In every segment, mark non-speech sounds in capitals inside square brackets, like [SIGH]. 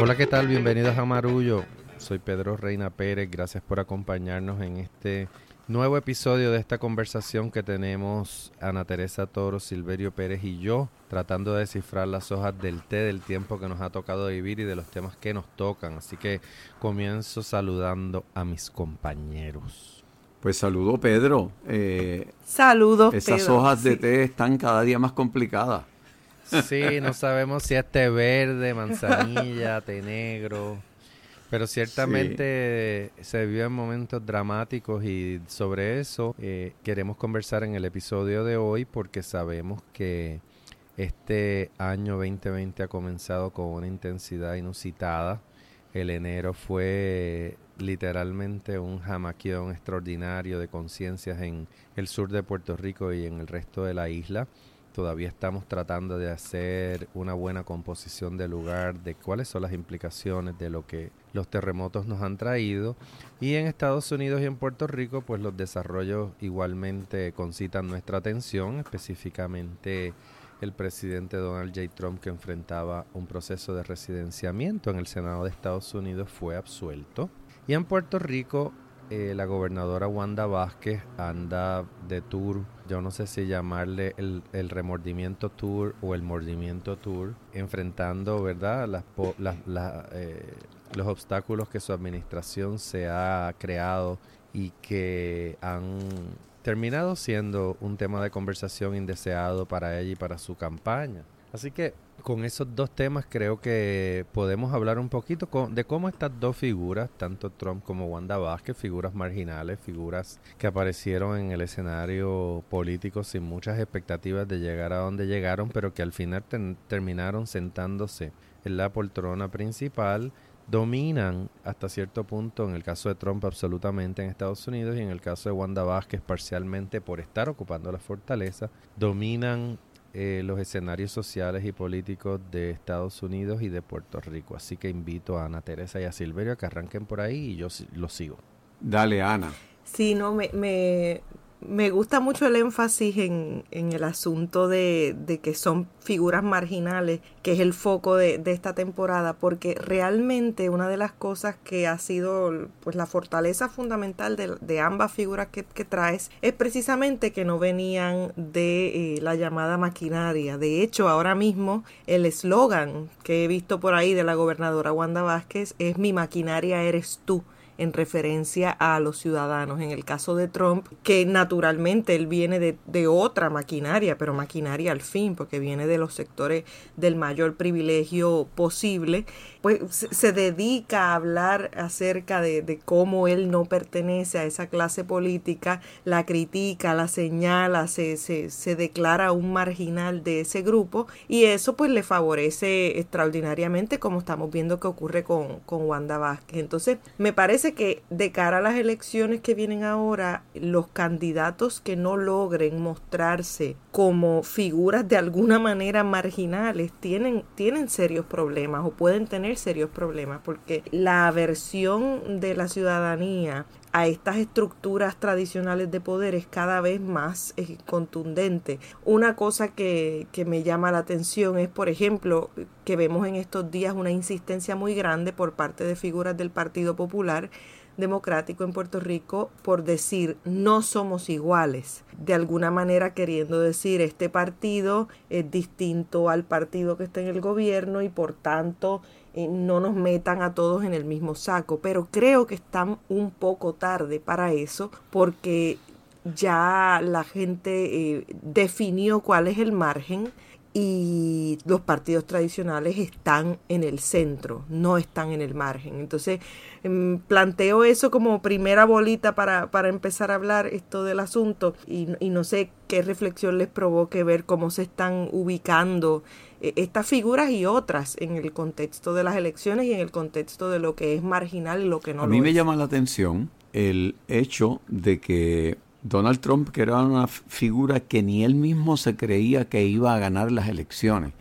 Hola, ¿qué tal? Bienvenidos a Marullo. Soy Pedro Reina Pérez. Gracias por acompañarnos en este nuevo episodio de esta conversación que tenemos Ana Teresa Toro, Silverio Pérez y yo, tratando de descifrar las hojas del té del tiempo que nos ha tocado vivir y de los temas que nos tocan. Así que comienzo saludando a mis compañeros. Pues saludo Pedro. Eh, Saludos. Esas hojas de té están cada día más complicadas. Sí, no sabemos si es té verde, manzanilla, té negro. Pero ciertamente se viven momentos dramáticos y sobre eso eh, queremos conversar en el episodio de hoy porque sabemos que este año 2020 ha comenzado con una intensidad inusitada. El enero fue literalmente un jamaquión extraordinario de conciencias en el sur de Puerto Rico y en el resto de la isla. Todavía estamos tratando de hacer una buena composición del lugar, de cuáles son las implicaciones de lo que los terremotos nos han traído. Y en Estados Unidos y en Puerto Rico, pues los desarrollos igualmente concitan nuestra atención, específicamente el presidente Donald J. Trump que enfrentaba un proceso de residenciamiento en el Senado de Estados Unidos fue absuelto. Y en Puerto Rico eh, la gobernadora Wanda Vázquez anda de tour, yo no sé si llamarle el, remordimiento tour o el mordimiento tour, enfrentando, ¿verdad?, las, eh, los obstáculos que su administración se ha creado y que han terminado siendo un tema de conversación indeseado para ella y para su campaña. Así que con esos dos temas creo que podemos hablar un poquito de cómo estas dos figuras, tanto Trump como Wanda Vázquez, figuras marginales, figuras que aparecieron en el escenario político sin muchas expectativas de llegar a donde llegaron, pero que al final terminaron sentándose en la poltrona principal, dominan hasta cierto punto, en el caso de Trump absolutamente en Estados Unidos y en el caso de Wanda Vázquez parcialmente por estar ocupando la fortaleza, dominan eh, los escenarios sociales y políticos de Estados Unidos y de Puerto Rico. Así que invito a Ana Teresa y a Silverio a que arranquen por ahí y yo lo sigo. Dale, Ana. Sí, no, me, me, me gusta mucho el énfasis en, en el asunto de, de, que son figuras marginales, que es el foco de, de, esta temporada, porque realmente una de las cosas que ha sido pues la fortaleza fundamental de, de ambas figuras que, que, traes es precisamente que no venían de eh, la llamada maquinaria. De hecho, ahora mismo el eslogan que he visto por ahí de la gobernadora Wanda Vázquez es mi maquinaria eres tú en referencia a los ciudadanos. En el caso de Trump, que naturalmente él viene de, de, otra maquinaria, pero maquinaria al fin, porque viene de los sectores del mayor privilegio posible, pues se dedica a hablar acerca de, cómo él no pertenece a esa clase política, la critica, la señala, se, se, se declara un marginal de ese grupo y eso pues le favorece extraordinariamente como estamos viendo que ocurre con, con Wanda Vázquez. Entonces me parece que de cara a las elecciones que vienen ahora, los candidatos que no logren mostrarse como figuras de alguna manera marginales tienen, tienen serios problemas o pueden tener serios problemas porque la aversión de la ciudadanía a estas estructuras tradicionales de poder es cada vez más eh, contundente. Una cosa que, que, me llama la atención es, por ejemplo, que vemos en estos días una insistencia muy grande por parte de figuras del Partido Popular democrático en Puerto Rico por decir no somos iguales, de alguna manera queriendo decir este partido es distinto al partido que está en el gobierno y por tanto eh, no nos metan a todos en el mismo saco, pero creo que están un poco tarde para eso porque ya la gente eh, definió cuál es el margen y los partidos tradicionales están en el centro, no están en el margen. Entonces, em, planteo eso como primera bolita para, para empezar a hablar esto del asunto y, y, no sé qué reflexión les provoque ver cómo se están ubicando eh, estas figuras y otras en el contexto de las elecciones y en el contexto de lo que es marginal y lo que no. A mí me llama la atención el hecho de que Donald Trump, que era una figura que ni él mismo se creía que iba a ganar las elecciones.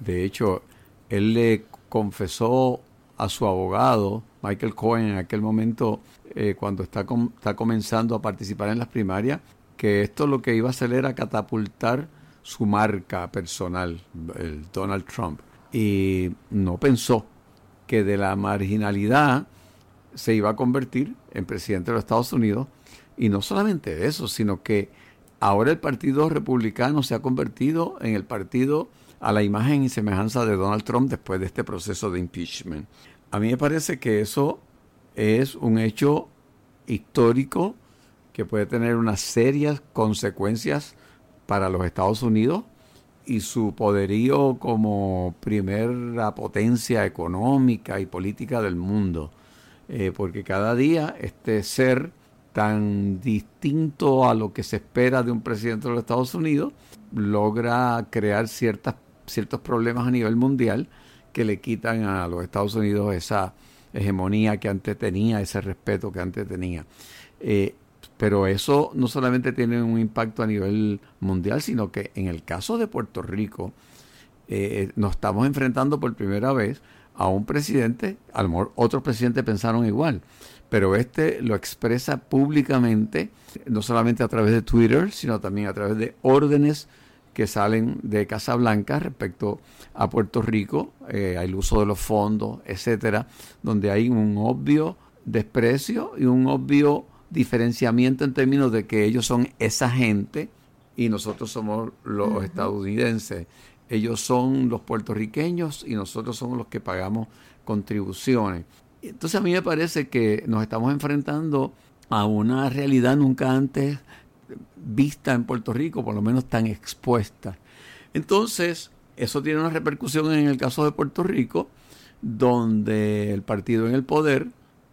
De hecho, él le confesó a su abogado, Michael Cohen, en aquel momento, eh, cuando está, está comenzando a participar en las primarias, que esto lo que iba a hacer era catapultar su marca personal, el Donald Trump. y no pensó que de la marginalidad se iba a convertir en presidente de los Estados Unidos. Y no solamente eso, sino que ahora el Partido Republicano se ha convertido en el partido a la imagen y semejanza de Donald Trump después de este proceso de impeachment. A mí me parece que eso es un hecho histórico que puede tener unas serias consecuencias para los Estados Unidos y su poderío como primera potencia económica y política del mundo. Eh, porque cada día este ser tan distinto a lo que se espera de un presidente de los Estados Unidos logra crear ciertas, ciertos problemas a nivel mundial que le quitan a los Estados Unidos esa hegemonía que antes tenía, ese respeto que antes tenía. Eh, pero eso no solamente tiene un impacto a nivel mundial, sino que en el caso de Puerto Rico, eh, nos estamos enfrentando por primera vez a un presidente, a lo mejor otros presidentes pensaron igual, pero este lo expresa públicamente, no solamente a través de Twitter, sino también a través de órdenes que salen de Casa Blanca respecto a Puerto Rico, eh, al uso de los fondos, etcétera, donde hay un obvio desprecio y un obvio diferenciamiento en términos de que ellos son esa gente y nosotros somos los estadounidenses. Ellos son los puertorriqueños y nosotros somos los que pagamos contribuciones. Entonces a mí me parece que nos estamos enfrentando a una realidad nunca antes vista en Puerto Rico, por lo menos tan expuesta. Entonces, eso tiene una repercusión en el caso de Puerto Rico, donde el partido en el poder,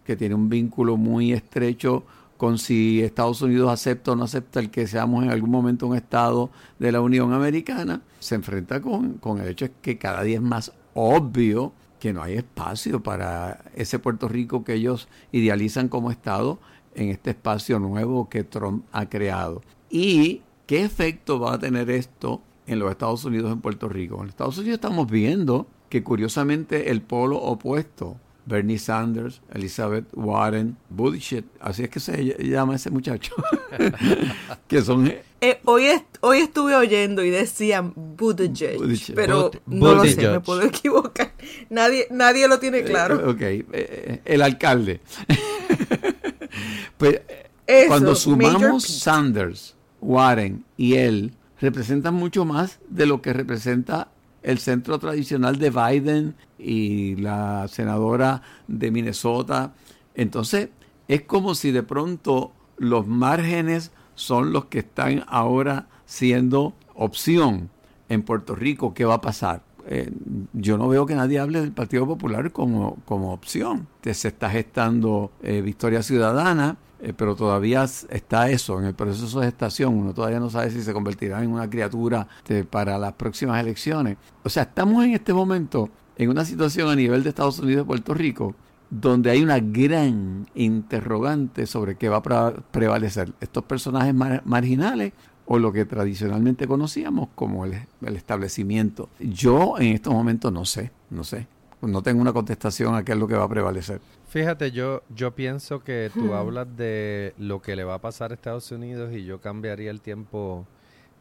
que tiene un vínculo muy estrecho con si Estados Unidos acepta o no acepta el que seamos en algún momento un Estado de la Unión Americana, se enfrenta con, con el hecho de que cada día es más obvio que no hay espacio para ese Puerto Rico que ellos idealizan como Estado en este espacio nuevo que Trump ha creado. ¿Y qué efecto va a tener esto en los Estados Unidos en Puerto Rico? En Estados Unidos estamos viendo que curiosamente el polo opuesto Bernie Sanders, Elizabeth Warren, Buttigieg, así es que se llama ese muchacho, [LAUGHS] que son... Eh, eh, hoy, hoy estuve oyendo y decían Buttigieg, pero no lo sé, me puedo equivocar. Nadie, nadie lo tiene claro. Eh, ok, el alcalde. [LAUGHS] pues cuando sumamos Sanders, Warren y él, representan mucho más de lo que representa el centro tradicional de Biden y la senadora de Minnesota. Entonces, es como si de pronto los márgenes son los que están ahora siendo opción en Puerto Rico. ¿Qué va a pasar? Eh, yo no veo que nadie hable del Partido Popular como, como opción. Se está gestando eh, Victoria Ciudadana, eh, pero todavía está eso en el proceso de gestación. Uno todavía no sabe si se convertirá en una criatura para las próximas elecciones. O sea, estamos en este momento en una situación a nivel de Estados Unidos y Puerto Rico donde hay una gran interrogante sobre qué va a prevalecer, estos personajes marginales o lo que tradicionalmente conocíamos como el, el, establecimiento. Yo en estos momentos no sé, no sé, no tengo una contestación a qué es lo que va a prevalecer. Fíjate, yo, yo pienso que tú hmm. hablas de lo que le va a pasar a Estados Unidos y yo cambiaría el tiempo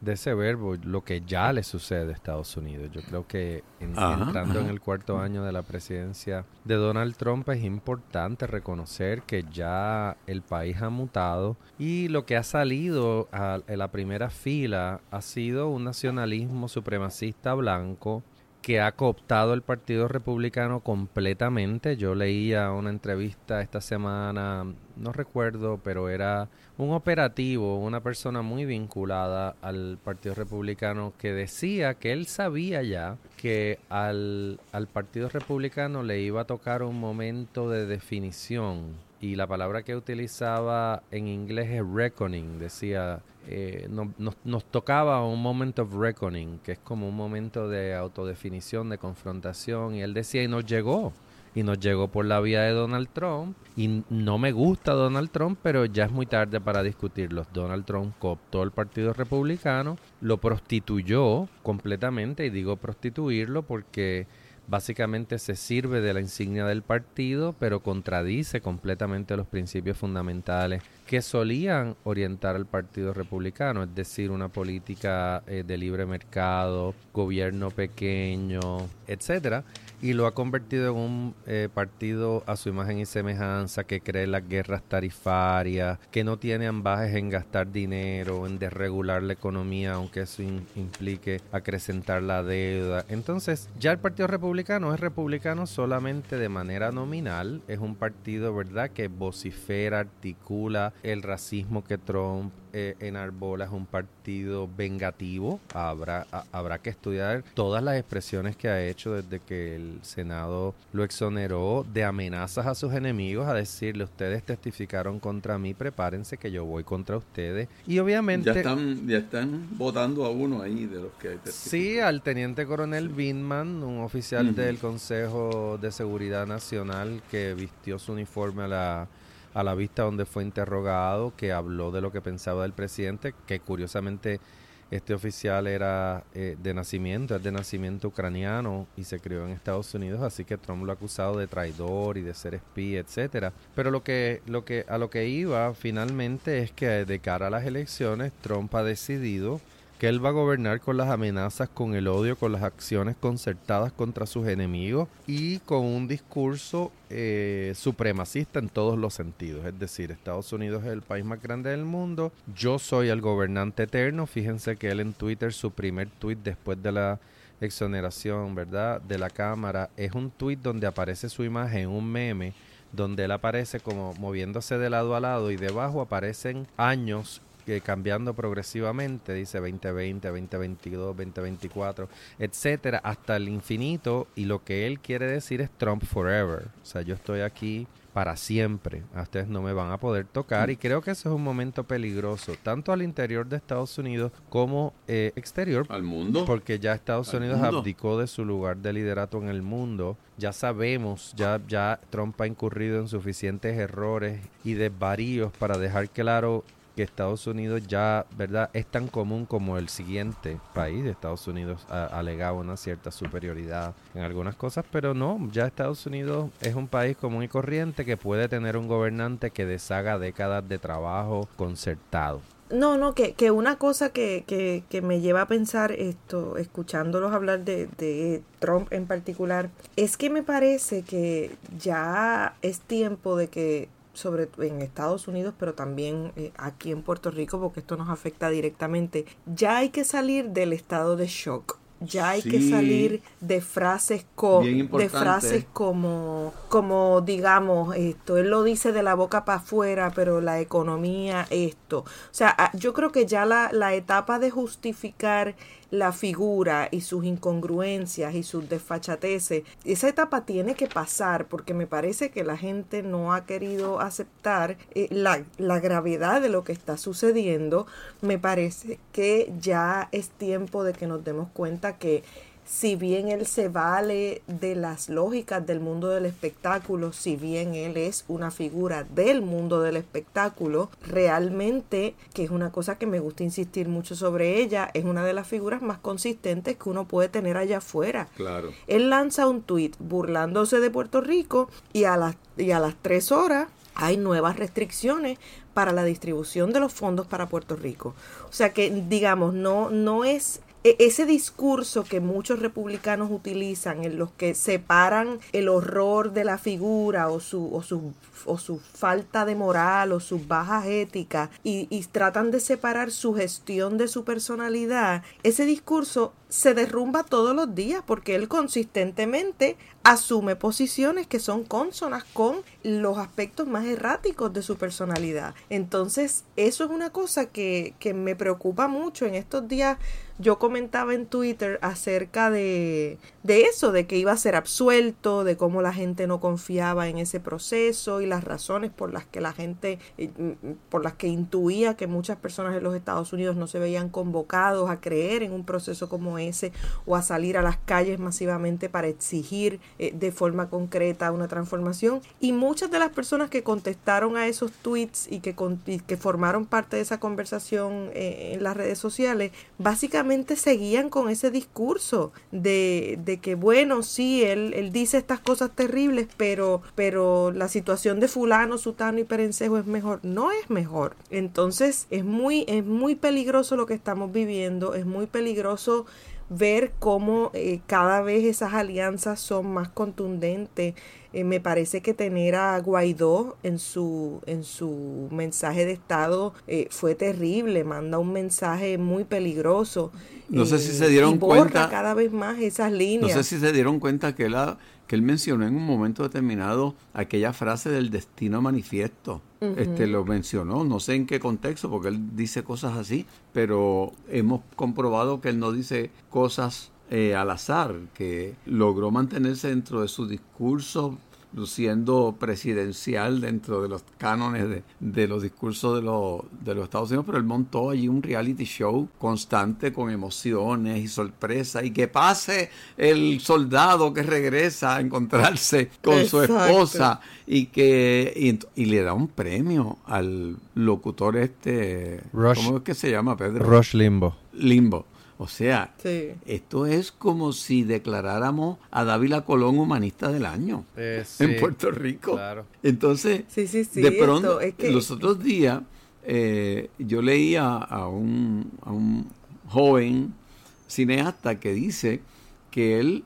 de ese verbo, lo que ya le sucede a Estados Unidos. Yo creo que entrando en el cuarto año de la presidencia de Donald Trump es importante reconocer que ya el país ha mutado y lo que ha salido a, en la primera fila ha sido un nacionalismo supremacista blanco que ha cooptado el Partido Republicano completamente. Yo leía una entrevista esta semana, no recuerdo, pero era un operativo, una persona muy vinculada al Partido Republicano que decía que él sabía ya que al, al Partido Republicano le iba a tocar un momento de definición y la palabra que utilizaba en inglés es reckoning, decía, eh, nos, tocaba un moment of reckoning, que es como un momento de autodefinición, de confrontación, y él decía, y nos llegó, y nos llegó por la vía de Donald Trump, y no me gusta Donald Trump, pero ya es muy tarde para discutirlo. Donald Trump cooptó el Partido Republicano, lo prostituyó completamente, y digo prostituirlo porque básicamente se sirve de la insignia del partido, pero contradice completamente los principios fundamentales que solían orientar al Partido Republicano, es decir, una política eh, de libre mercado, gobierno pequeño, etcétera y lo ha convertido en un eh, partido a su imagen y semejanza que cree las guerras tarifarias, que no tiene ambajes en gastar dinero, en desregular la economía, aunque eso implique acrecentar la deuda. Entonces, ya el Partido Republicano es republicano solamente de manera nominal, es un partido, ¿verdad?, que vocifera, articula el racismo que Trump eh, en Arbola es un partido vengativo. Habrá, habrá que estudiar todas las expresiones que ha hecho desde que el Senado lo exoneró de amenazas a sus enemigos, a decirle, ustedes testificaron contra mí, prepárense que yo voy contra ustedes. Y obviamente... Ya están, ya están votando a uno ahí de los que hay Sí, al teniente coronel Binman, un oficial del Consejo de Seguridad Nacional que vistió su uniforme a la a la vista donde fue interrogado, que habló de lo que pensaba del presidente, que curiosamente este oficial era eh, de nacimiento, es de nacimiento ucraniano y se crió en Estados Unidos, así que Trump lo ha acusado de traidor y de ser espía, etcétera. Pero lo que, lo que, a lo que iba finalmente es que de cara a las elecciones, Trump ha decidido que él va a gobernar con las amenazas, con el odio, con las acciones concertadas contra sus enemigos y con un discurso eh, supremacista en todos los sentidos. Es decir, Estados Unidos es el país más grande del mundo, yo soy el gobernante eterno. Fíjense que él en Twitter, su primer tweet después de la exoneración, ¿verdad?, de la Cámara, es un tweet donde aparece su imagen, un meme donde él aparece como moviéndose de lado a lado y debajo aparecen años cambiando progresivamente, dice 2020, 2022, 2024, etcétera, hasta el infinito. Y lo que él quiere decir es Trump forever. O sea, yo estoy aquí para siempre. A ustedes no me van a poder tocar. Y creo que ese es un momento peligroso, tanto al interior de Estados Unidos como eh, exterior. Al mundo. Porque ya Estados Unidos abdicó de su lugar de liderato en el mundo. Ya sabemos, ya, ya Trump ha incurrido en suficientes errores y desvaríos para dejar claro que Estados Unidos ya, ¿verdad?, es tan común como el siguiente país. Estados Unidos ha alegado una cierta superioridad en algunas cosas, pero no, ya Estados Unidos es un país común y corriente que puede tener un gobernante que deshaga décadas de trabajo concertado. No, no, que, que una cosa que, que, que, me lleva a pensar esto, escuchándolos hablar de, de Trump en particular, es que me parece que ya es tiempo de que sobre en Estados Unidos, pero también eh, aquí en Puerto Rico, porque esto nos afecta directamente. Ya hay que salir del estado de shock. Ya hay que salir de frases como de frases como como digamos esto, él lo dice de la boca para afuera, pero la economía esto. O sea, ah, yo creo que ya la, la etapa de justificar la figura y sus incongruencias y sus desfachateces, esa etapa tiene que pasar porque me parece que la gente no ha querido aceptar eh, la, la gravedad de lo que está sucediendo. Me parece que ya es tiempo de que nos demos cuenta que si bien él se vale de las lógicas del mundo del espectáculo, si bien él es una figura del mundo del espectáculo, realmente, que es una cosa que me gusta insistir mucho sobre ella, es una de las figuras más consistentes que uno puede tener allá afuera. Claro. Él lanza un tuit burlándose de Puerto Rico y a las, y a las tres horas hay nuevas restricciones para la distribución de los fondos para Puerto Rico. O sea que, digamos, no, no es ese discurso que muchos republicanos utilizan en los que separan el horror de la figura o su, o su, o su falta de moral o sus bajas éticas y, y tratan de separar su gestión de su personalidad, ese discurso se derrumba todos los días porque él consistentemente asume posiciones que son consonas con los aspectos más erráticos de su personalidad. Entonces, eso es una cosa que, que me preocupa mucho. En estos días yo comentaba en Twitter acerca de, de eso, de que iba a ser absuelto, de cómo la gente no confiaba en ese proceso y las razones por las que la gente, eh, por las que intuía que muchas personas en los Estados Unidos no se veían convocados a creer en un proceso como ese o a salir a las calles masivamente para exigir eh, de forma concreta una transformación. Y muchas de las personas que contestaron a esos tweets y que, que formaron parte de esa conversación eh, en las redes sociales, básicamente seguían con ese discurso de, de que, bueno, sí, él, él dice estas cosas terribles, pero, pero la situación de fulano, sutano y perencejo es mejor. No es mejor. Entonces es muy, es muy peligroso lo que estamos viviendo, es muy peligroso ver cómo eh, cada vez esas alianzas son más contundentes. Eh, me parece que tener a Guaidó en su, en su mensaje de Estado eh, fue terrible, manda un mensaje muy peligroso. No sé si se dieron cuenta. cada vez más esas líneas. No sé si se dieron cuenta que, la, que él mencionó en un momento determinado aquella frase del destino manifiesto. Este lo mencionó, no sé en qué contexto, porque él dice cosas así, pero hemos comprobado que él no dice cosas eh, al azar, que logró mantenerse dentro de su discurso luciendo presidencial dentro de los cánones de, los discursos de, de los Estados Unidos, pero él montó allí un reality show constante con emociones y sorpresas y que pase el soldado que regresa a encontrarse con su esposa y que y, le da un premio al locutor este ¿cómo es que se llama Pedro? Rush Limbo. Limbo o sea, esto es como si declaráramos a Dávila Colón humanista del año eh, en Puerto Rico. Entonces, de pronto, los otros días eh, yo leía a un, a un joven cineasta que dice que él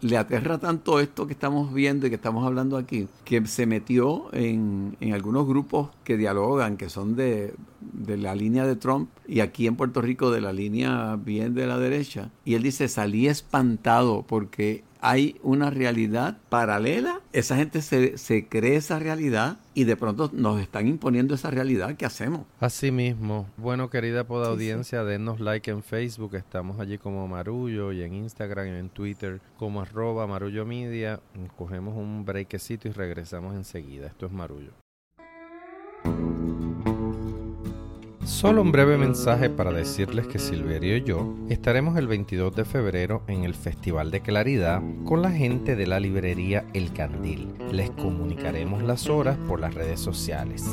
le aterra tanto esto que estamos viendo y que estamos hablando aquí, que se metió en, en algunos grupos que dialogan, que son de, de, la línea de Trump y aquí en Puerto Rico de la línea bien de la derecha. Y él dice, salí espantado porque hay una realidad paralela, esa gente se, se, cree esa realidad y de pronto nos están imponiendo esa realidad, ¿qué hacemos? Así mismo. Bueno, querida poda audiencia, denos like en Facebook, estamos allí como Marullo y en Instagram y en Twitter como arroba Marullo Media. Cogemos un breakcito y regresamos enseguida. Esto es Marullo. Solo un breve mensaje para decirles que Silverio y yo estaremos el 22 de febrero en el Festival de Claridad con la gente de la librería El Candil. Les comunicaremos las horas por las redes sociales.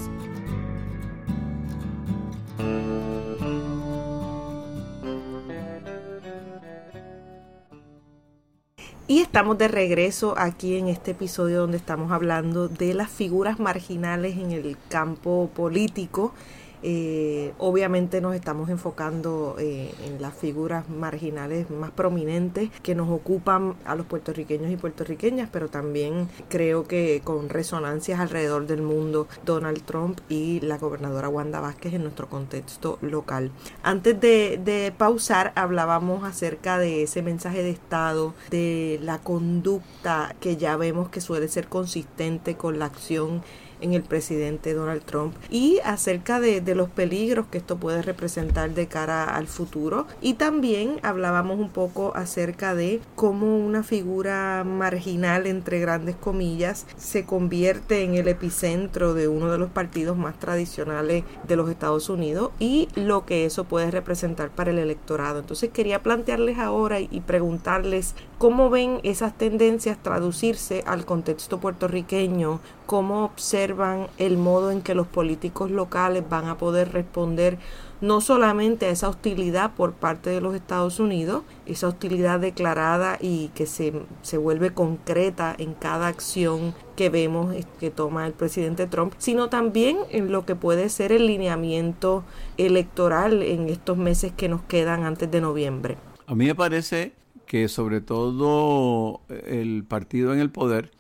Y estamos de regreso aquí en este episodio donde estamos hablando de las figuras marginales en el campo político eh, obviamente nos estamos enfocando eh, en las figuras marginales más prominentes que nos ocupan a los puertorriqueños y puertorriqueñas, pero también creo que con resonancias alrededor del mundo, Donald Trump y la gobernadora Wanda Vázquez en nuestro contexto local. Antes de, de pausar, hablábamos acerca de ese mensaje de Estado, de la conducta que ya vemos que suele ser consistente con la acción en el presidente Donald Trump y acerca de, los peligros que esto puede representar de cara al futuro. Y también hablábamos un poco acerca de cómo una figura marginal, entre grandes comillas, se convierte en el epicentro de uno de los partidos más tradicionales de los Estados Unidos y lo que eso puede representar para el electorado. Entonces quería plantearles ahora y preguntarles cómo ven esas tendencias traducirse al contexto puertorriqueño, cómo observan el modo en que los políticos locales van a poder responder no solamente a esa hostilidad por parte de los Estados Unidos, esa hostilidad declarada y que se, se vuelve concreta en cada acción que vemos que toma el presidente Trump, sino también en lo que puede ser el lineamiento electoral en estos meses que nos quedan antes de noviembre. A mí me parece que sobre todo el partido en el poder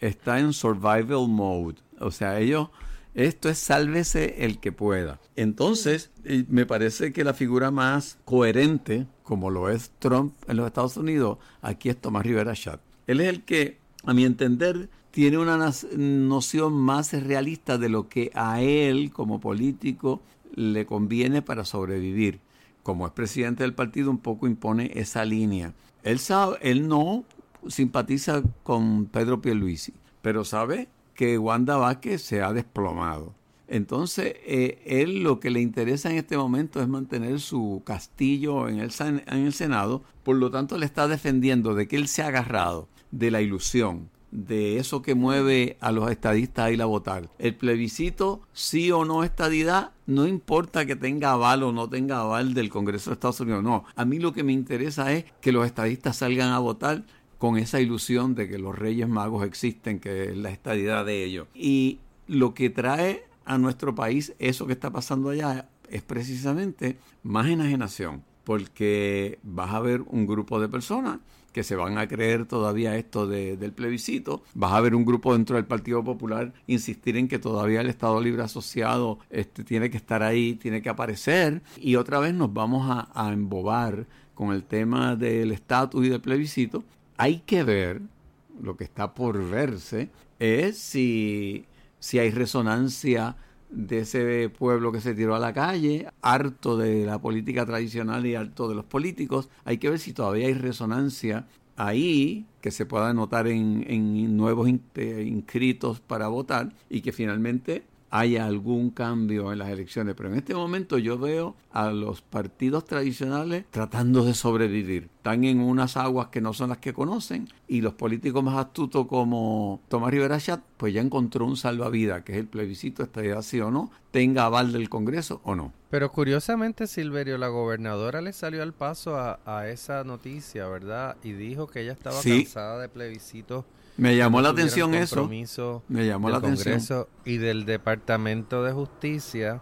está en survival mode. O sea, ellos, esto es sálvese el que pueda. Entonces, me parece que la figura más coherente, como lo es Trump en los Estados Unidos, aquí es Tomás Rivera Chat. Él es el que, a mi entender, tiene una noción más realista de lo que a él como político le conviene para sobrevivir. Como es presidente del partido, un poco impone esa línea. Él, sabe, él no simpatiza con Pedro Pierluisi, pero sabe que Wanda Vázquez se ha desplomado. Entonces, eh, él lo que le interesa en este momento es mantener su castillo en el, en el Senado, por lo tanto le está defendiendo de que él se ha agarrado de la ilusión de eso que mueve a los estadistas a ir a votar. El plebiscito, sí o no estadidad, no importa que tenga aval o no tenga aval del Congreso de Estados Unidos, no. A mí lo que me interesa es que los estadistas salgan a votar con esa ilusión de que los Reyes Magos existen, que es la estadidad de ellos. Y lo que trae a nuestro país eso que está pasando allá es precisamente más enajenación, porque vas a ver un grupo de personas que se van a creer todavía esto del plebiscito. Vas a ver un grupo dentro del Partido Popular insistir en que todavía el Estado Libre Asociado este, tiene que estar ahí, tiene que aparecer. Y otra vez nos vamos a, a embobar con el tema del estatus y del plebiscito. Hay que ver, lo que está por verse, es si, si hay resonancia de ese pueblo que se tiró a la calle, harto de la política tradicional y harto de los políticos. Hay que ver si todavía hay resonancia ahí que se pueda notar en, en nuevos inscritos para votar y que finalmente haya algún cambio en las elecciones. Pero en este momento yo veo a los partidos tradicionales tratando de sobrevivir. Están en unas aguas que no son las que conocen y los políticos más astutos como Tomás Rivera Chat, pues ya encontró un salvavidas, que es el plebiscito, esta sí o no, tenga aval del Congreso o no. Pero curiosamente, Silverio, la gobernadora le salió al paso a, esa noticia, ¿verdad? Y dijo que ella estaba cansada de plebiscitos me llamó la atención eso. Me llamó la atención. Y del Departamento de Justicia.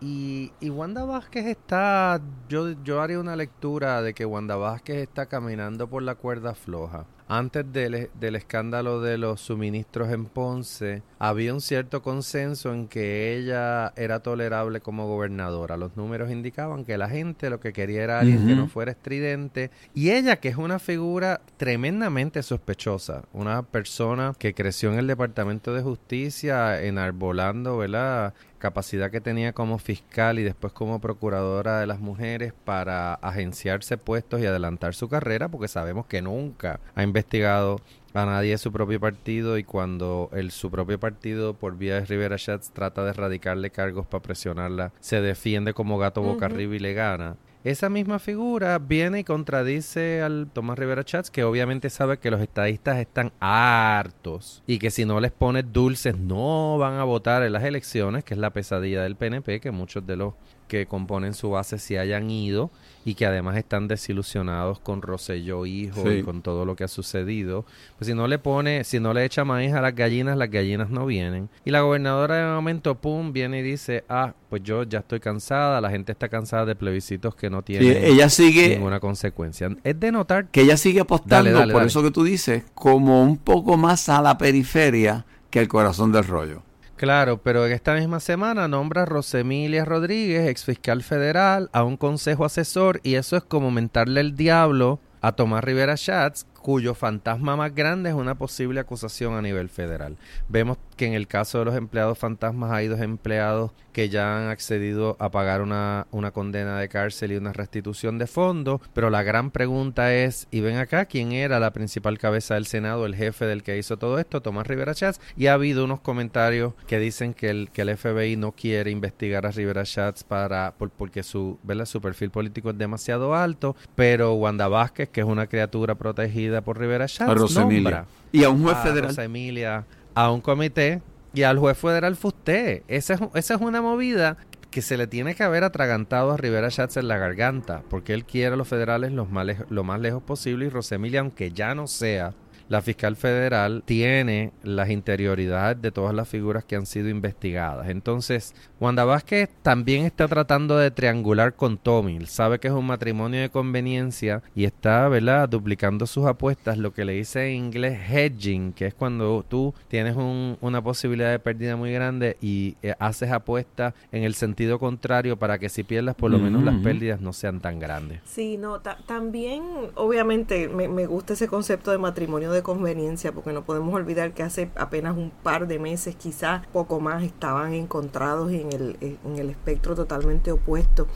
Y, y Wanda Vázquez está, yo, yo haría una lectura de que Wanda Vázquez está caminando por la cuerda floja antes del, del, escándalo de los suministros en Ponce, había un cierto consenso en que ella era tolerable como gobernadora. Los números indicaban que la gente lo que quería era alguien que no fuera estridente. Y ella, que es una figura tremendamente sospechosa, una persona que creció en el Departamento de Justicia enarbolando, ¿verdad? Capacidad que tenía como fiscal y después como procuradora de las mujeres para agenciarse puestos y adelantar su carrera, porque sabemos que nunca ha investigado a nadie de su propio partido y cuando el, su propio partido por vía de Rivera Schatz trata de erradicarle cargos para presionarla, se defiende como gato boca arriba y le gana. Esa misma figura viene y contradice al Tomás Rivera Chats, que obviamente sabe que los estadistas están hartos y que si no les pones dulces no van a votar en las elecciones, que es la pesadilla del PNP, que muchos de los que componen su base se hayan ido y que además están desilusionados con Rosselló hijo y con todo lo que ha sucedido. Pues si no le pone, si no le echa maíz a las gallinas, las gallinas no vienen. Y la gobernadora de momento, pum, viene y dice, ah, pues yo ya estoy cansada, la gente está cansada de plebiscitos que no tienen ella sigue, ninguna consecuencia. Es de notar que ella sigue apostando, por eso que tú dices, como un poco más a la periferia que el corazón del rollo. Claro, pero en esta misma semana nombra a Rosemilia Rodríguez, ex fiscal federal, a un consejo asesor y eso es como mentarle el diablo a Tomás Rivera Schatz, cuyo fantasma más grande es una posible acusación a nivel federal. Vemos que en el caso de los empleados fantasmas hay dos empleados que ya han accedido a pagar una, una condena de cárcel y una restitución de fondos, pero la gran pregunta es, y ven acá, ¿quién era la principal cabeza del Senado, el jefe del que hizo todo esto, Tomás Rivera Schatz? Y ha habido unos comentarios que dicen que el, que el FBI no quiere investigar a Rivera Schatz para, porque su, su perfil político es demasiado alto, pero Wanda Vázquez, que es una criatura protegida por Rivera Schatz, nombra y a un juez federal. Rosa Emilia a un comité y al juez federal Fusté. Esa es, esa es una movida que se le tiene que haber atragantado a Rivera Schatz en la garganta, porque él quiere a los federales lo más, lo más lejos posible y Rosemilia, aunque ya no sea la fiscal federal tiene las interioridades de todas las figuras que han sido investigadas. Entonces, Wanda Vázquez también está tratando de triangular con Tommy. Sabe que es un matrimonio de conveniencia y está, ¿verdad?, duplicando sus apuestas, lo que le dice en inglés hedging, que es cuando tú tienes una posibilidad de pérdida muy grande y eh, haces apuestas en el sentido contrario para que si pierdas, por lo menos las pérdidas no sean tan grandes. Sí, no, también, obviamente, me, me gusta ese concepto de matrimonio de conveniencia, porque no podemos olvidar que hace apenas un par de meses, quizás poco más, estaban encontrados en el, en el espectro totalmente opuesto.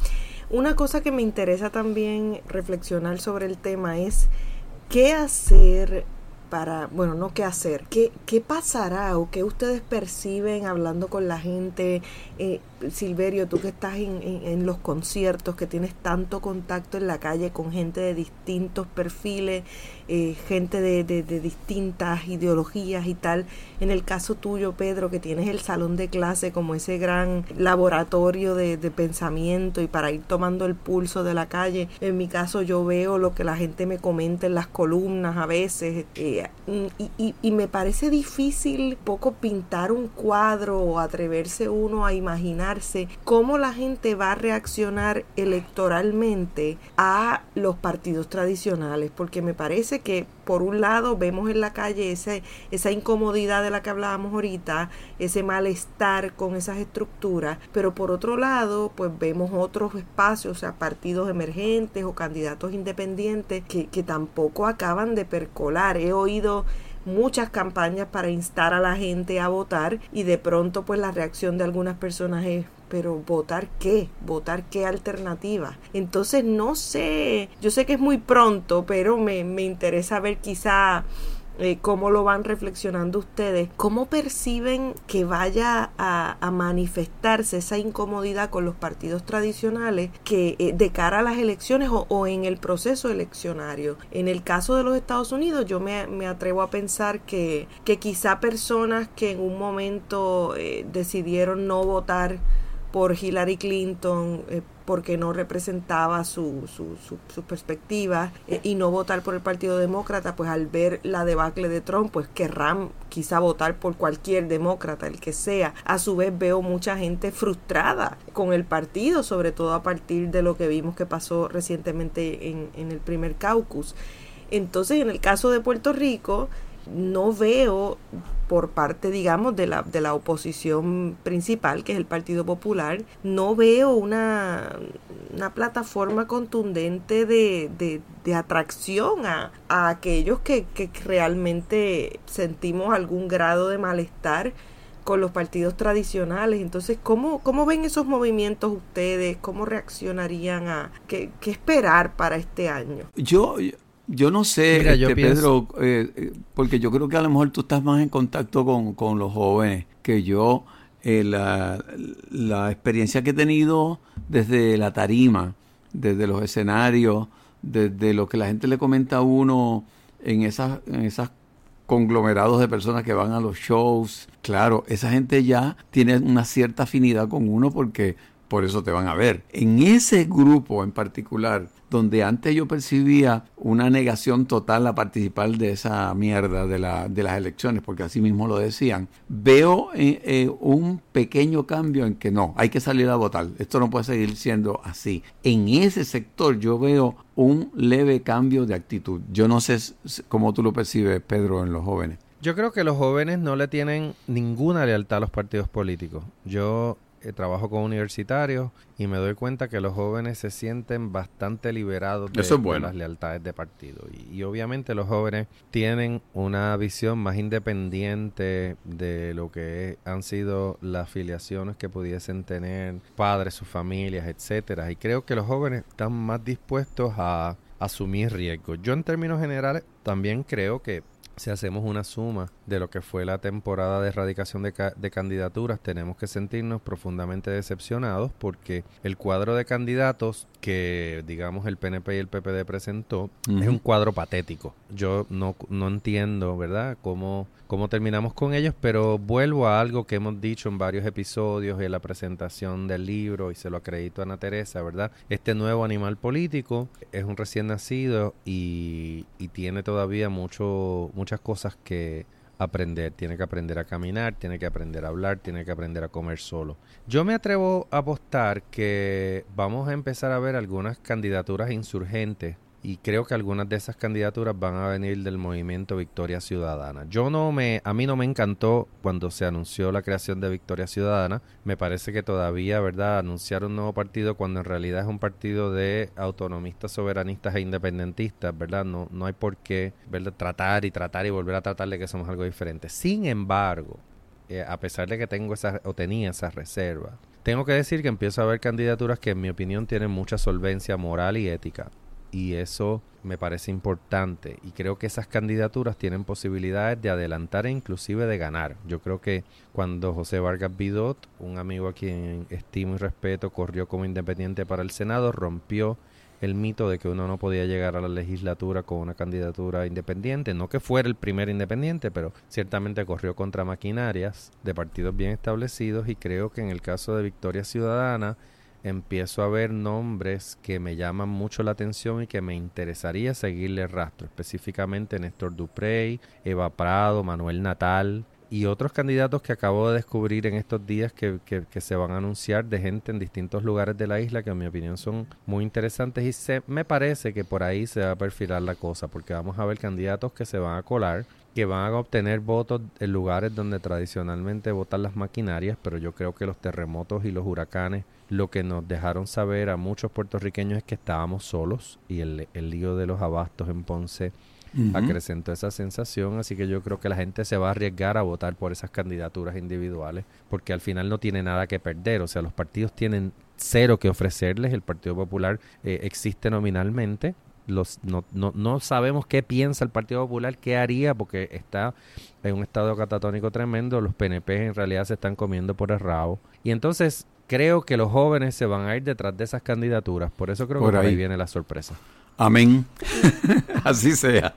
Una cosa que me interesa también reflexionar sobre el tema es qué hacer para, bueno, no qué hacer, qué, qué pasará o qué ustedes perciben hablando con la gente, eh, Silverio, tú que estás en, los conciertos, que tienes tanto contacto en la calle con gente de distintos perfiles, eh, gente de, distintas ideologías y tal. En el caso tuyo, Pedro, que tienes el salón de clase como ese gran laboratorio de, pensamiento y para ir tomando el pulso de la calle. En mi caso, yo veo lo que la gente me comenta en las columnas a veces eh, y, me parece difícil poco pintar un cuadro o atreverse uno a cómo la gente va a reaccionar electoralmente a los partidos tradicionales, porque me parece que por un lado vemos en la calle ese, esa incomodidad de la que hablábamos ahorita, ese malestar con esas estructuras, pero por otro lado pues vemos otros espacios, o sea, partidos emergentes o candidatos independientes que, que tampoco acaban de percolar. He oído muchas campañas para instar a la gente a votar y de pronto pues la reacción de algunas personas es pero votar qué, votar qué alternativa. Entonces no sé, yo sé que es muy pronto, pero me, me interesa ver quizá eh, cómo lo van reflexionando ustedes, cómo perciben que vaya a, manifestarse esa incomodidad con los partidos tradicionales que eh, de cara a las elecciones o, en el proceso eleccionario. En el caso de los Estados Unidos, yo me, atrevo a pensar que, que quizá personas que en un momento eh, decidieron no votar por Hillary Clinton eh, porque no representaba su, su, su, perspectiva eh, y no votar por el Partido Demócrata, pues al ver la debacle de Trump, pues querrán quizá votar por cualquier demócrata, el que sea. A su vez veo mucha gente frustrada con el partido, sobre todo a partir de lo que vimos que pasó recientemente en, en el primer caucus. Entonces, en el caso de Puerto Rico, no veo por parte, digamos, de la, de la oposición principal, que es el Partido Popular, no veo una, una plataforma contundente de, de, atracción a, a aquellos que, que realmente sentimos algún grado de malestar con los partidos tradicionales. Entonces, ¿cómo, cómo ven esos movimientos ustedes? ¿Cómo reaccionarían a qué, qué esperar para este año? Yo, yo no sé, este, Pedro, eh, eh, porque yo creo que a lo mejor tú estás más en contacto con, los jóvenes que yo. Eh, la, la, experiencia que he tenido desde la tarima, desde los escenarios, desde lo que la gente le comenta a uno en esas, en esas conglomerados de personas que van a los shows. Claro, esa gente ya tiene una cierta afinidad con uno porque por eso te van a ver. En ese grupo en particular, donde antes yo percibía una negación total a participar de esa mierda de, la, de las elecciones, porque así mismo lo decían, veo eh, eh, un pequeño cambio en que no, hay que salir a votar, esto no puede seguir siendo así. En ese sector yo veo un leve cambio de actitud. Yo no sé cómo tú lo percibes, Pedro, en los jóvenes. Yo creo que los jóvenes no le tienen ninguna lealtad a los partidos políticos. Yo eh, trabajo con universitarios y me doy cuenta que los jóvenes se sienten bastante liberados de, las lealtades de partido. Y, obviamente los jóvenes tienen una visión más independiente de lo que han sido las afiliaciones que pudiesen tener padres, sus familias, etcétera. Y creo que los jóvenes están más dispuestos a asumir riesgos. Yo en términos generales también creo que si hacemos una suma de lo que fue la temporada de erradicación de, candidaturas, tenemos que sentirnos profundamente decepcionados porque el cuadro de candidatos que, digamos, el PNP y el PPD presentó es un cuadro patético. Yo no, no entiendo, ¿verdad?, cómo, cómo terminamos con ellos, pero vuelvo a algo que hemos dicho en varios episodios en la presentación del libro y se lo acredito a Ana Teresa, ¿verdad? Este nuevo animal político es un recién nacido y, y tiene todavía mucho muchas cosas que aprender. Tiene que aprender a caminar, tiene que aprender a hablar, tiene que aprender a comer solo. Yo me atrevo a apostar que vamos a empezar a ver algunas candidaturas insurgentes y creo que algunas de esas candidaturas van a venir del movimiento Victoria Ciudadana. Yo no me, a mí no me encantó cuando se anunció la creación de Victoria Ciudadana. Me parece que todavía, ¿verdad?, anunciar un nuevo partido cuando en realidad es un partido de autonomistas, soberanistas e independentistas, ¿verdad? No, no hay por qué, ¿verdad? Tratar y tratar y volver a tratar de que somos algo diferente. Sin embargo, eh, a pesar de que tengo esa, o tenía esa reserva, tengo que decir que empiezo a ver candidaturas que en mi opinión tienen mucha solvencia moral y ética y eso me parece importante y creo que esas candidaturas tienen posibilidades de adelantar e inclusive de ganar. Yo creo que cuando José Vargas Vidot, un amigo a quien estimo y respeto, corrió como independiente para el Senado, rompió el mito de que uno no podía llegar a la legislatura con una candidatura independiente, no que fuera el primer independiente, pero ciertamente corrió contra maquinarias de partidos bien establecidos y creo que en el caso de Victoria Ciudadana empiezo a ver nombres que me llaman mucho la atención y que me interesaría seguirle rastro, específicamente Néstor Duprey, Eva Prado, Manuel Natal, y otros candidatos que acabo de descubrir en estos días que, que, se van a anunciar de gente en distintos lugares de la isla que en mi opinión son muy interesantes. Y se, me parece que por ahí se va a perfilar la cosa porque vamos a ver candidatos que se van a colar que van a obtener votos en lugares donde tradicionalmente votan las maquinarias, pero yo creo que los terremotos y los huracanes lo que nos dejaron saber a muchos puertorriqueños es que estábamos solos y el, el lío de los abastos en Ponce acrecentó esa sensación, así que yo creo que la gente se va a arriesgar a votar por esas candidaturas individuales, porque al final no tiene nada que perder, o sea, los partidos tienen cero que ofrecerles, el Partido Popular eh, existe nominalmente, los, no, no, no, sabemos qué piensa el Partido Popular, qué haría, porque está en un estado catatónico tremendo, los PNP en realidad se están comiendo por el rabo. Y entonces creo que los jóvenes se van a ir detrás de esas candidaturas, por eso creo que por ahí viene la sorpresa. Amén. [LAUGHS] Así sea.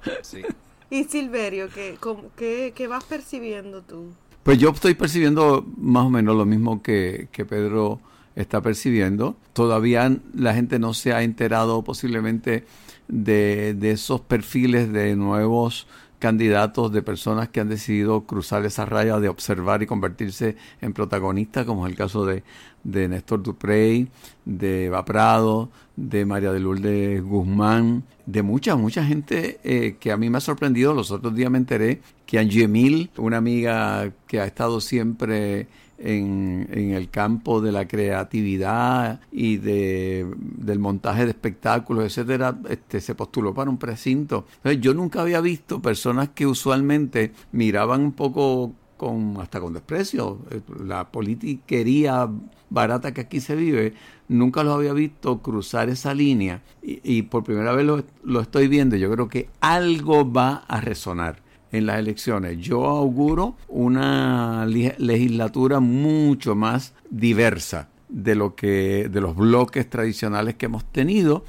Y Silverio, ¿qué, qué, vas percibiendo tú? Pues yo estoy percibiendo más o menos lo mismo que, que Pedro está percibiendo. Todavía la gente no se ha enterado posiblemente de, de esos perfiles de nuevos candidatos de personas que han decidido cruzar esa raya de observar y convertirse en protagonistas, como es el caso de, de Néstor Duprey, de Eva Prado, de María de Lourdes Guzmán, de mucha, mucha gente eh, que a mí me ha sorprendido. Los otros días me enteré que Angie Emil, una amiga que ha estado siempre en, el campo de la creatividad y de, del montaje de espectáculos, etcétera, este, se postuló para un precinto. yo nunca había visto personas que usualmente miraban un poco con hasta con desprecio eh, la politiquería barata que aquí se vive nunca los había visto cruzar esa línea y, por primera vez lo, lo, estoy viendo yo creo que algo va a resonar en las elecciones yo auguro una legislatura mucho más diversa de lo que de los bloques tradicionales que hemos tenido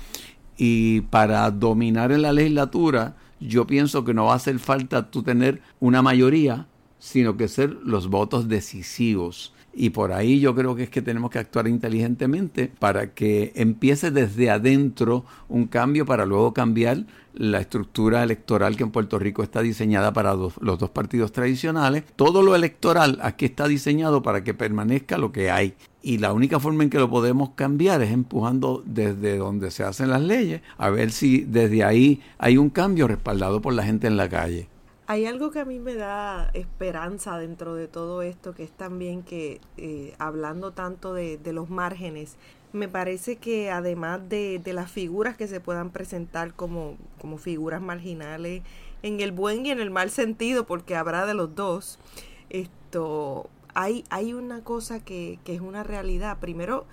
y para dominar en la legislatura yo pienso que no va a hacer falta tú tener una mayoría sino que ser los votos decisivos. Y por ahí yo creo que es que tenemos que actuar inteligentemente para que empiece desde adentro un cambio para luego cambiar la estructura electoral que en Puerto Rico está diseñada para los dos partidos tradicionales. Todo lo electoral aquí está diseñado para que permanezca lo que hay. Y la única forma en que lo podemos cambiar es empujando desde donde se hacen las leyes, a ver si desde ahí hay un cambio respaldado por la gente en la calle. Hay algo que a mí me da esperanza dentro de todo esto, que es también que, eh, hablando tanto de, los márgenes, me parece que además de, de, las figuras que se puedan presentar como, como figuras marginales, en el buen y en el mal sentido, porque habrá de los dos, esto, hay, hay una cosa que, que es una realidad. Primero,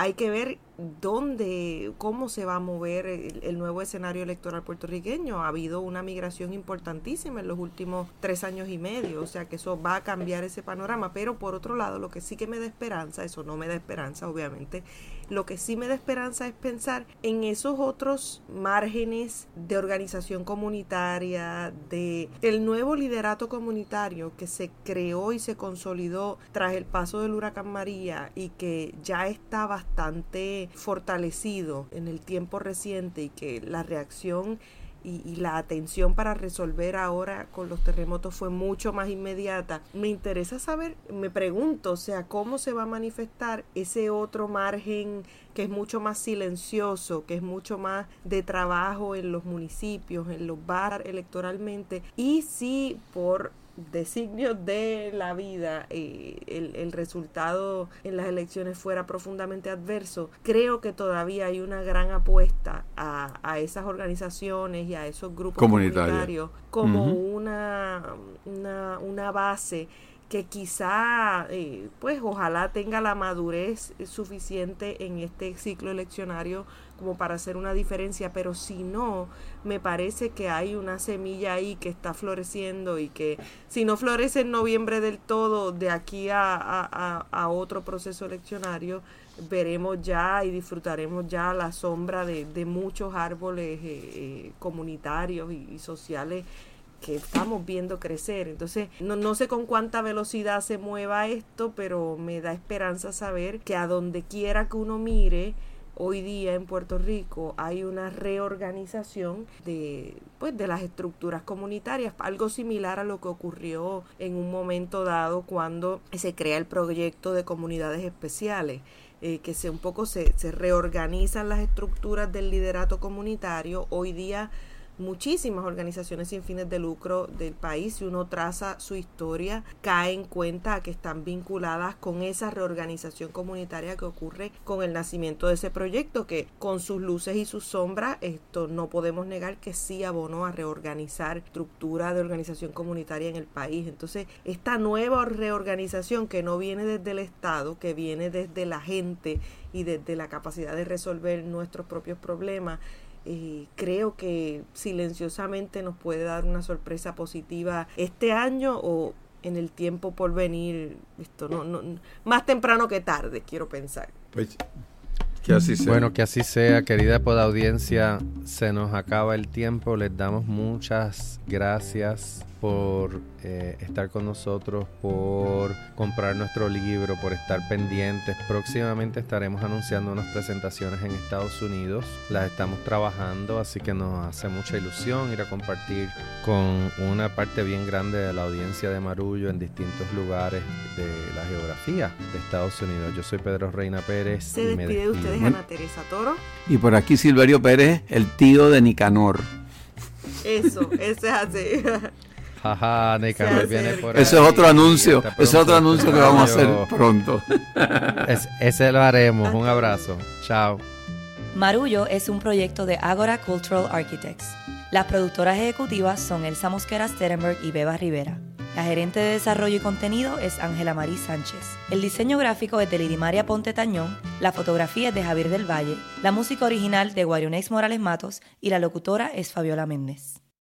hay que ver dónde, cómo se va a mover el, nuevo escenario electoral puertorriqueño. Ha habido una migración importantísima en los últimos tres años y medio, o sea que eso va a cambiar ese panorama. Pero por otro lado, lo que sí que me da esperanza, eso no me da esperanza, obviamente, lo que sí me da esperanza es pensar en esos otros márgenes de organización comunitaria, de el nuevo liderato comunitario que se creó y se consolidó tras el paso del huracán María y que ya está bastante fortalecido en el tiempo reciente y que la reacción y, la atención para resolver ahora con los terremotos fue mucho más inmediata. Me interesa saber, me pregunto, o sea, cómo se va a manifestar ese otro margen que es mucho más silencioso, que es mucho más de trabajo en los municipios, en los bar electoralmente, y si por designios de la vida eh, el, el, resultado en las elecciones fuera profundamente adverso, creo que todavía hay una gran apuesta a, a esas organizaciones y a esos grupos comunitarios como una, una, una base que quizá, eh, pues ojalá tenga la madurez suficiente en este ciclo eleccionario como para hacer una diferencia, pero si no, me parece que hay una semilla ahí que está floreciendo y que si no florece en noviembre del todo, de aquí a, otro proceso eleccionario, veremos ya y disfrutaremos ya la sombra de, muchos árboles eh, eh, comunitarios y, sociales que estamos viendo crecer. Entonces, no, no sé con cuánta velocidad se mueva esto, pero me da esperanza saber que a donde quiera que uno mire, hoy día en Puerto Rico hay una reorganización de, pues, de las estructuras comunitarias, algo similar a lo que ocurrió en un momento dado cuando se crea el proyecto de comunidades especiales. Eh, que se un poco se, se reorganizan las estructuras del liderato comunitario. Hoy día muchísimas organizaciones sin fines de lucro del país, si uno traza su historia, cae en cuenta que están vinculadas con esa reorganización comunitaria que ocurre con el nacimiento de ese proyecto, que con sus luces y sus sombras, esto no podemos negar que sí abonó a reorganizar estructura de organización comunitaria en el país. Entonces, esta nueva reorganización que no viene desde el Estado, que viene desde la gente y desde la capacidad de resolver nuestros propios problemas, creo que silenciosamente nos puede dar una sorpresa positiva este año o en el tiempo por venir, esto no, no más temprano que tarde, quiero pensar. Pues, que así sea. Bueno, que así sea, querida audiencia, se nos acaba el tiempo, les damos muchas gracias por eh, estar con nosotros, por comprar nuestro libro, por estar pendientes. Próximamente estaremos anunciando unas presentaciones en Estados Unidos. Las estamos trabajando, así que nos hace mucha ilusión ir a compartir con una parte bien grande de la audiencia de Marullo en distintos lugares de la geografía de Estados Unidos. Yo soy Pedro Reina Pérez. Se despide de ustedes Ana Teresa Toro. Y por aquí Silverio Pérez, el tío de Nicanor. Eso, ese es así. [LAUGHS] Jaja, viene por Ese es otro anuncio. Ese es otro anuncio que vamos a hacer pronto. [LAUGHS] ese lo haremos. Un abrazo. Chao. Marullo es un proyecto de Agora Cultural Architects. Las productoras ejecutivas son Elsa Mosquera Sterenberg y Beba Rivera. La gerente de desarrollo y contenido es Ángela Marí Sánchez. El diseño gráfico es de Lidimaria Ponte Tañón, la fotografía es de Javier del Valle, la música original de Guarionex Morales Matos y la locutora es Fabiola Méndez.